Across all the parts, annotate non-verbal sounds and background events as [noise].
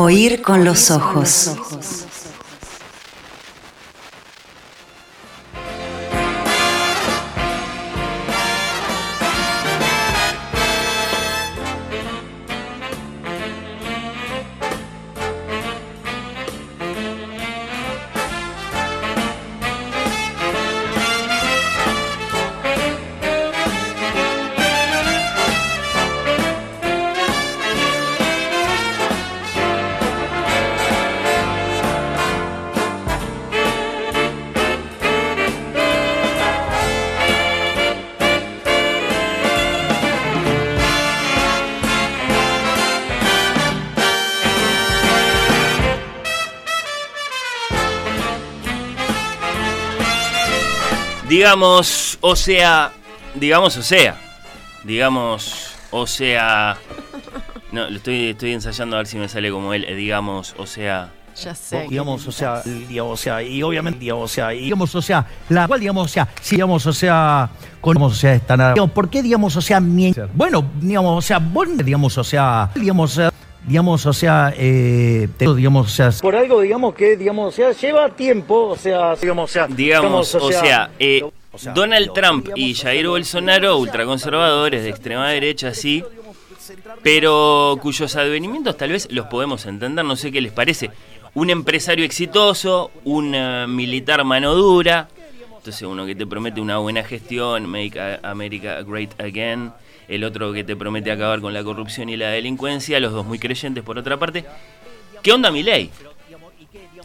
Oír con los ojos. Digamos, o sea, digamos, o sea, digamos, o sea, no, lo estoy, estoy ensayando a ver si me sale como él, eh, digamos, o sea, Ya sé. digamos, o sea, digamos, o sea, y obviamente, digamos, o sea, y digamos, o sea, la cual, digamos, o sea, si digamos, o sea, con, digamos, o sea, esta nada, digamos, ¿por qué, digamos, o sea, mi, bueno, digamos, o sea, vos, digamos, o sea, digamos, o sea, digamos, o sea, eh, te- digamos, o sea, por algo, digamos, que, digamos, o sea, lleva tiempo, o sea, digamos, o sea, digamos, o sea, eh, o sea, Donald Trump y Jair Bolsonaro, ultraconservadores de extrema derecha, sí, pero cuyos advenimientos tal vez los podemos entender, no sé qué les parece. Un empresario exitoso, un militar mano dura, entonces uno que te promete una buena gestión, Make America Great Again, el otro que te promete acabar con la corrupción y la delincuencia, los dos muy creyentes por otra parte. ¿Qué onda Milei?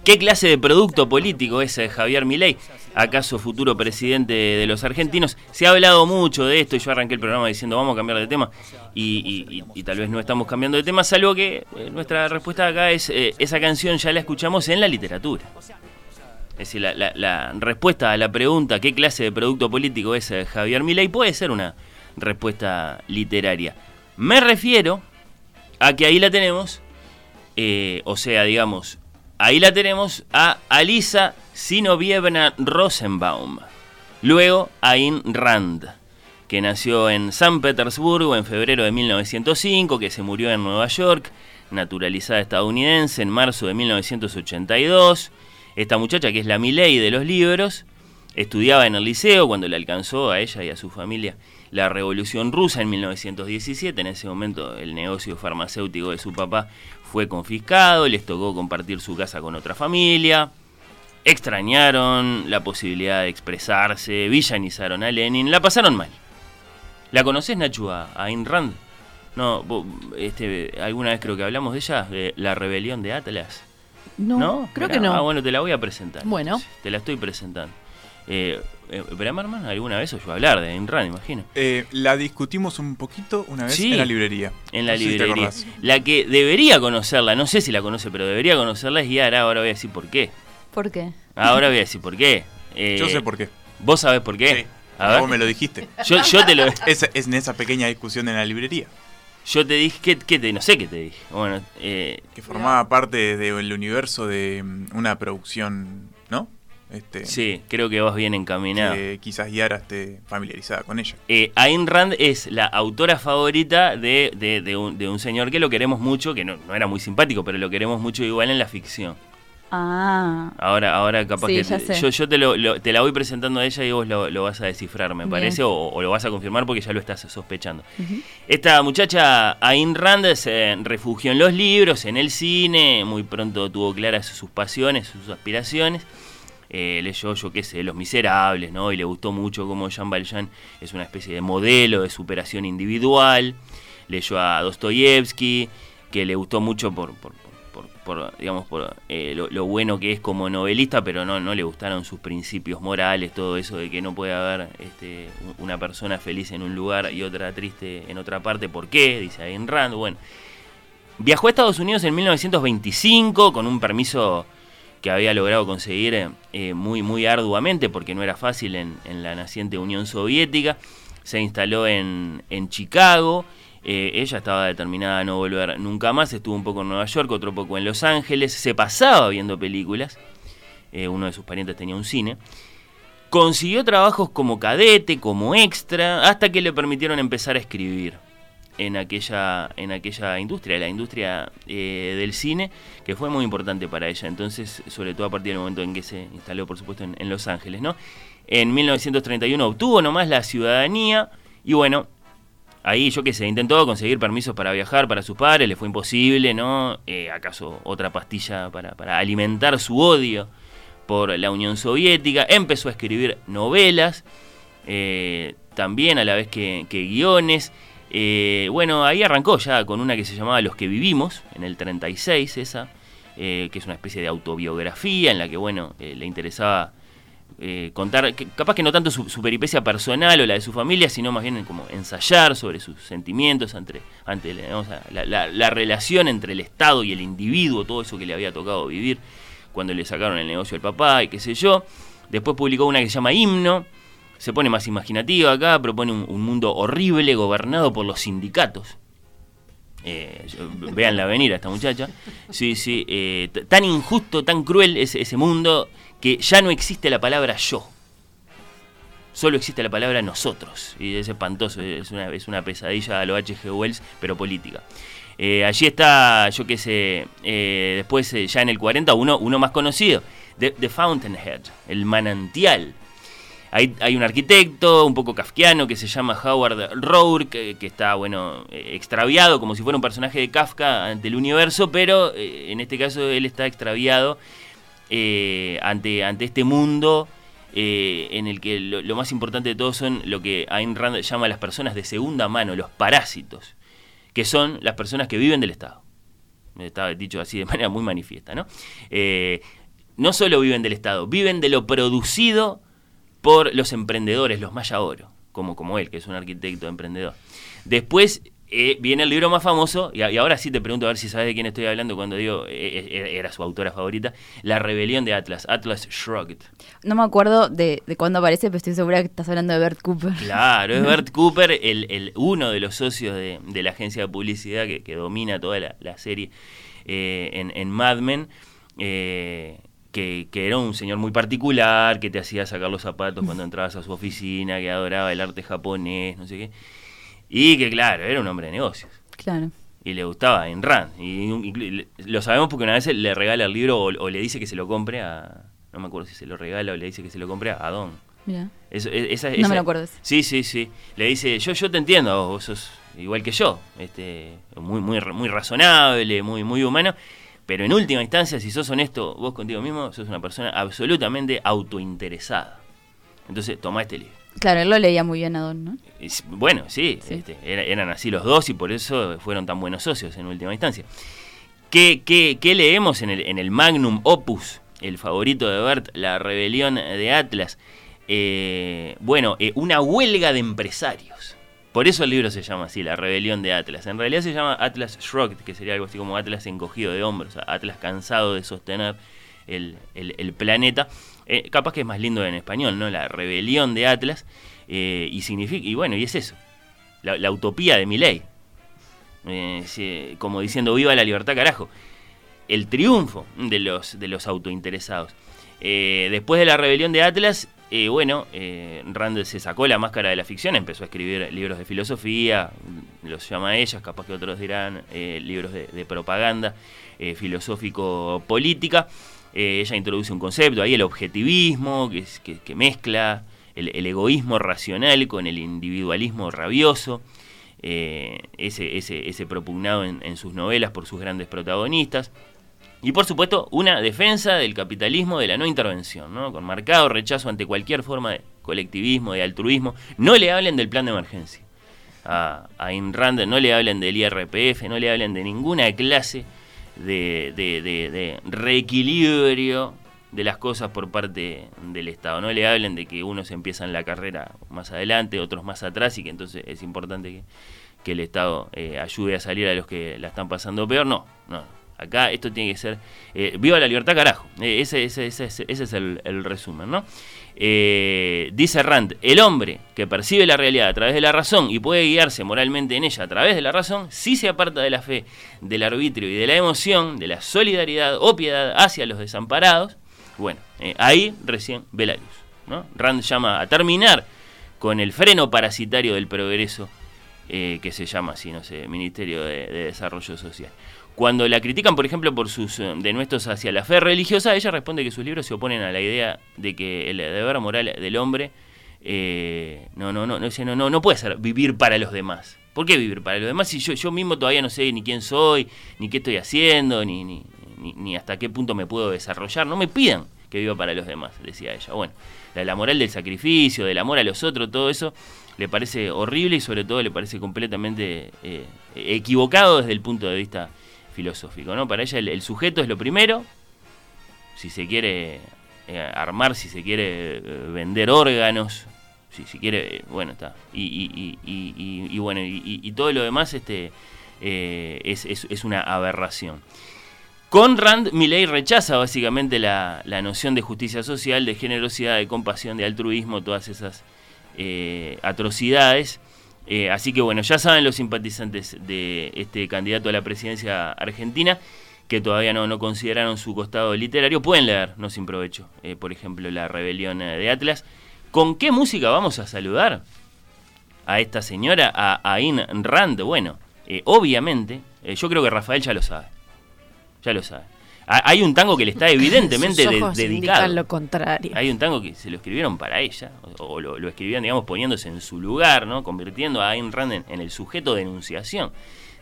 ¿Qué clase de producto político es eh, Javier Milei? ¿Acaso futuro presidente de los argentinos? Se ha hablado mucho de esto y yo arranqué el programa diciendo vamos a cambiar de tema y, tal vez no estamos cambiando de tema, salvo que eh, nuestra respuesta acá es eh, esa canción ya la escuchamos en la literatura. Es decir, la, respuesta a la pregunta ¿qué clase de producto político es Javier Milei? puede ser una respuesta literaria. Me refiero a que ahí la tenemos, o sea, digamos, ahí la tenemos a Alisa Sinovievna Rosenbaum, luego a Ayn Rand, que nació en San Petersburgo en febrero de 1905, que se murió en Nueva York, naturalizada estadounidense en marzo de 1982. Esta muchacha, que es la Miley de los libros, estudiaba en el liceo cuando le alcanzó a ella y a su familia la revolución rusa en 1917. En ese momento el negocio farmacéutico de su papá fue confiscado, les tocó compartir su casa con otra familia. Extrañaron la posibilidad de expresarse, villanizaron a Lenin, la pasaron mal. ¿La conoces, Nachu, a, Ayn Rand? No, vos, este, alguna vez creo que hablamos de ella, de la rebelión de Atlas. No, creo Mirá, que no. Ah, bueno, te la voy a presentar. Bueno. Te la estoy presentando. Eh, eh, Bremerman, alguna vez oyó hablar de Ayn Rand, imagino. Eh, la discutimos un poquito una vez Sí. en la librería. En la No si librería. la que debería conocerla, no sé si la conoce, pero debería conocerla es Yara. Ahora voy a decir por qué. ¿Por qué? Ahora voy a decir por qué. Eh, Yo sé por qué. ¿Vos sabés por qué? Sí. A ver. Vos me lo dijiste. Yo, yo te lo. [laughs] Es, es en esa pequeña discusión en la librería. Yo te dije. ¿qué, qué te, no sé qué te dije. Bueno, eh, Que formaba parte del universo de mm, una producción, ¿no? Este, sí, creo que vas bien encaminado. que quizás Yara esté familiarizada con ella. Eh, Ayn Rand es la autora favorita de, de- de un, de un señor que lo queremos mucho, que no, no era muy simpático, pero lo queremos mucho igual en la ficción. Ah, Ahora, ahora capaz Sí, que ya te- sé. yo, yo te, lo, lo- te la voy presentando a ella y vos lo, lo vas a descifrar, me Bien. parece, o, o lo vas a confirmar porque ya lo estás sospechando. Esta muchacha, Ayn Rand, se refugió en los libros, en el cine, muy pronto tuvo claras sus pasiones, sus aspiraciones. Eh, leyó, yo qué sé, Los Miserables, ¿no? Y le gustó mucho cómo Jean Valjean es una especie de modelo de superación individual. Leyó a Dostoyevsky, que le gustó mucho por, por, por- digamos, por eh, lo, bueno que es como novelista, pero no, no le gustaron sus principios morales, todo eso de que no puede haber este, una persona feliz en un lugar y otra triste en otra parte. ¿Por qué? Dice Ayn Rand. Bueno, viajó a Estados Unidos en 1925 con un permiso que había logrado conseguir eh, eh, muy, muy arduamente porque no era fácil en, en la naciente Unión Soviética. Se instaló en, en Chicago. eh, ella estaba determinada a no volver nunca más. Estuvo un poco en Nueva York, otro poco en Los Ángeles. Se pasaba viendo películas. uno de sus parientes tenía un cine. Consiguió trabajos como cadete, como extra, hasta que le permitieron empezar a escribir. En aquella, en aquella industria, la industria eh, del cine, que fue muy importante para ella. Entonces, sobre todo a partir del momento en que se instaló, por supuesto, en, Los Ángeles, ¿no? En 1931 obtuvo nomás la ciudadanía y bueno, ahí yo qué sé, intentó conseguir permisos para viajar para sus padres, le fue imposible, ¿no? Eh, ¿Acaso otra pastilla para, alimentar su odio por la Unión Soviética? Empezó a escribir novelas, eh, también a la vez que guiones. Eh, bueno, ahí arrancó ya con una que se llamaba Los que vivimos, en el 36 esa, eh, que es una especie de autobiografía en la que, bueno, eh, le interesaba contar, capaz que no tanto su, peripecia personal o la de su familia, sino más bien como ensayar sobre sus sentimientos ante, ante la, la, relación entre el Estado y el individuo, todo eso que le había tocado vivir cuando le sacaron el negocio al papá y qué sé yo. Después publicó una que se llama Himno, se pone más imaginativa acá, propone un, mundo horrible gobernado por los sindicatos. Eh, la venir a esta muchacha. Sí, sí, eh, tan injusto, tan cruel es ese mundo que ya no existe la palabra yo. Solo existe la palabra nosotros. Y es espantoso, es una, es una pesadilla a lo H.G. Wells, pero política. Eh, allí está, yo qué sé, eh, después ya en el 40, uno, uno más conocido, The Fountainhead, el manantial hay, un arquitecto un poco kafkiano que se llama Howard Rourke, que, está, bueno, eh, extraviado como si fuera un personaje de Kafka ante el universo, pero eh, en este caso él está extraviado eh, ante, ante este mundo en el que lo, más importante de todo son lo que Ayn Rand llama las personas de segunda mano, los parásitos, que son las personas que viven del Estado. Está dicho así de manera muy manifiesta, ¿no? no solo viven del Estado, viven de lo producido por los emprendedores, los Maya Oro, como, como él, que es un arquitecto emprendedor. Después eh, viene el libro más famoso, y, ahora sí te pregunto a ver si sabes de quién estoy hablando cuando digo, eh, eh, era su autora favorita, La rebelión de Atlas, Atlas Shrugged. No me acuerdo de, de cuándo aparece, pero estoy segura que estás hablando de Bert Cooper. Claro, es [laughs] Bert Cooper, el, el, uno de los socios de, la agencia de publicidad que, que domina toda la, serie en, en, Mad Men que, era un señor muy particular, que te hacía sacar los zapatos cuando entrabas a su oficina, que adoraba el arte japonés, no sé qué. Y que, claro, era un hombre de negocios. Claro. Y le gustaba en Rand. Y, lo sabemos porque una vez le regala el libro o, le dice que se lo compre a. No me acuerdo si se lo regala o le dice que se lo compre a Don. Mira. no me lo acuerdo. Sí, sí, sí. Le dice, yo, yo te entiendo, vos sos igual que yo. Este, muy, muy, muy razonable, muy, muy humano. Pero en última instancia, si sos honesto vos contigo mismo, sos una persona absolutamente autointeresada. Entonces, toma este libro. Claro, él lo leía muy bien a Don, ¿no? bueno, sí, este, eran así los dos y por eso fueron tan buenos socios en última instancia. ¿Qué, qué, leemos en el, en el Magnum Opus, el favorito de Bert, La Rebelión de Atlas? Eh, bueno, eh, una huelga de empresarios. Por eso el libro se llama así, La rebelión de Atlas. En realidad se llama Atlas Shrugged, que sería algo así como Atlas encogido de hombros, Atlas cansado de sostener el, planeta. Eh, capaz que es más lindo en español, ¿no? La rebelión de Atlas. Eh, y significa, y bueno, y es eso, la, utopía de mi ley. Eh, como diciendo, viva la libertad, carajo. El triunfo de los, de los autointeresados. después de la rebelión de Atlas, bueno, eh, Rand se sacó la máscara de la ficción, empezó a escribir libros de filosofía, los llama ellas, capaz que otros dirán eh, libros de, propaganda eh, filosófico-política. ella introduce un concepto ahí, el objetivismo, que, mezcla el, egoísmo racional con el individualismo rabioso. ese, ese, propugnado en sus novelas por sus grandes protagonistas. Y por supuesto, una defensa del capitalismo de la no intervención, ¿no? con marcado rechazo ante cualquier forma de colectivismo, de altruismo. No le hablen del plan de emergencia. A, a Rand no le hablen del IRPF, no le hablen de ninguna clase de, de, reequilibrio de las cosas por parte del Estado. No le hablen de que unos empiezan la carrera más adelante, otros más atrás y que entonces es importante que, el Estado eh, ayude a salir a los que la están pasando peor. No, no Acá esto tiene que ser, eh, viva la libertad carajo, eh, ese, es el, resumen, ¿no? Eh, dice Rand, el hombre que percibe la realidad a través de la razón y puede guiarse moralmente en ella a través de la razón, si se aparta de la fe, del arbitrio y de la emoción, de la solidaridad o piedad hacia los desamparados, bueno, ahí recién ve la luz. ¿no? Rand llama a terminar con el freno parasitario del progreso que se llama así, no sé, Ministerio de Desarrollo Social. Cuando la critican, por ejemplo, por sus eh, denuestos hacia la fe religiosa, ella responde que sus libros se oponen a la idea de que el deber moral del hombre eh, no, no, no, no, no, no, puede ser vivir para los demás. ¿Por qué vivir para los demás si yo, yo mismo todavía no sé ni quién soy, ni qué estoy haciendo, ni, ni, ni, ni hasta qué punto me puedo desarrollar? No me pidan que viva para los demás, decía ella. Bueno, la, la moral del sacrificio, del amor a los otros, todo eso le parece horrible y sobre todo le parece completamente eh, equivocado desde el punto de vista filosófico. ¿no? Para ella el, sujeto es lo primero, si se quiere eh, armar, si se quiere eh, vender órganos, si, si quiere, eh, bueno, está. Y, bueno, y, todo lo demás este, es, es, una aberración. Con Rand, Milley rechaza básicamente la, la, noción de justicia social, de generosidad, de compasión, de altruismo, todas esas atrocidades. Eh, así que bueno, ya saben los simpatizantes de este candidato a la presidencia argentina que todavía no, no consideraron su costado literario, pueden leer, no sin provecho, eh, por ejemplo, La Rebelión de Atlas. ¿Con qué música vamos a saludar a esta señora, a Ayn Rand? Bueno, obviamente, yo creo que Rafael ya lo sabe ya lo sabe. Hay un tango que le está [laughs] evidentemente de, dedicado. lo contrario. Hay un tango que se lo escribieron para ella, o, o lo, lo, escribían, digamos, poniéndose en su lugar, ¿no? Convirtiendo a Ayn Rand en, en el sujeto de enunciación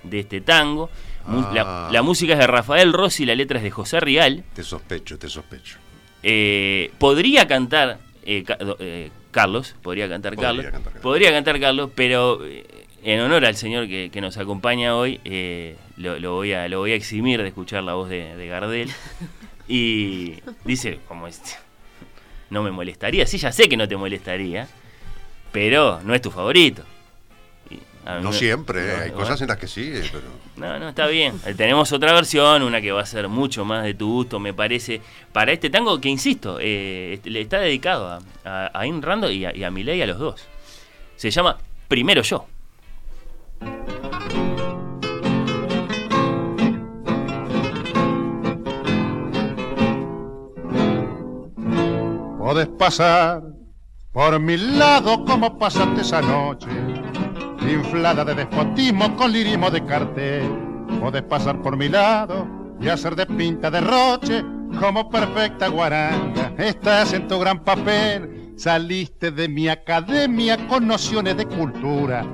de este tango. Ah. La, la, música es de Rafael Rossi, la letra es de José Rial. Te sospecho, te sospecho. Eh, podría cantar eh, eh, Carlos, podría cantar podría Carlos, cantar Carlos, podría cantar Carlos, pero eh, en honor al señor que, que nos acompaña hoy, eh, lo, lo, voy a, lo voy a eximir de escuchar la voz de, de Gardel. Y dice, como este, no me molestaría, sí, ya sé que no te molestaría, pero no es tu favorito. no siempre, no, hay cosas en las que sí, pero... No, no, está bien. Eh, tenemos otra versión, una que va a ser mucho más de tu gusto, me parece, para este tango que, insisto, eh, le está dedicado a, a, a Ayn Rando y a, y a a los dos. Se llama Primero Yo. Podés pasar por mi lado como pasaste esa noche, inflada de despotismo con lirismo de cartel. Podés pasar por mi lado y hacer de pinta de roche como perfecta guaranga. Estás en tu gran papel, saliste de mi academia con nociones de cultura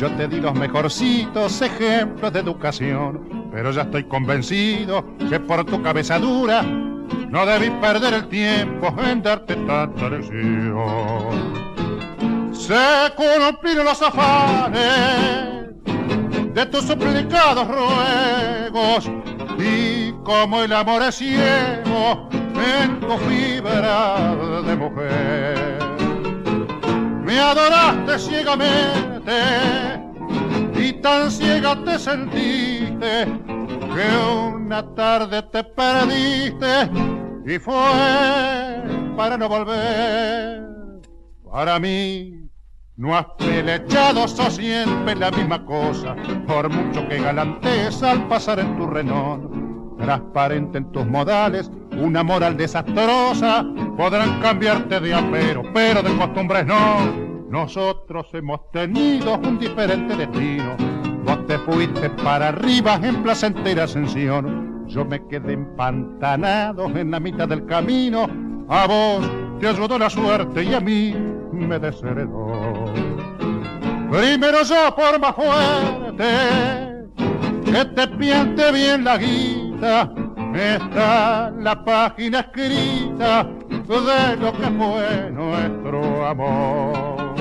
yo te di los mejorcitos ejemplos de educación, pero ya estoy convencido que por tu cabeza dura no debí perder el tiempo en darte tanta lección. Se cumplieron los afanes de tus suplicados ruegos y como el amor es ciego en tu fibra de mujer. Me adoraste ciegamente y tan ciega te sentiste que una tarde te perdiste y fue para no volver. Para mí no has pelechado, sos siempre la misma cosa, por mucho que galantes al pasar en tu renón. Transparente en tus modales, una moral desastrosa, podrán cambiarte de apero, pero de costumbres no nosotros hemos tenido un diferente destino. Vos te fuiste para arriba en placentera ascensión. Yo me quedé empantanado en la mitad del camino. A vos te ayudó la suerte y a mí me desheredó. Primero yo por más fuerte, que te piante bien la guita. Está la página escrita de lo que fue nuestro amor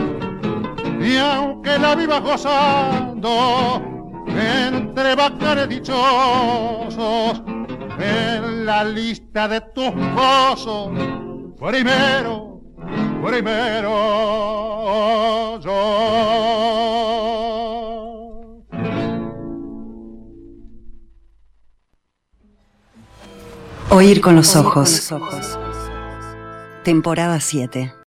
y aunque la viva gozando entre bacanes dichosos en la lista de tus gozos primero primero yo Oír con los ojos. Temporada 7.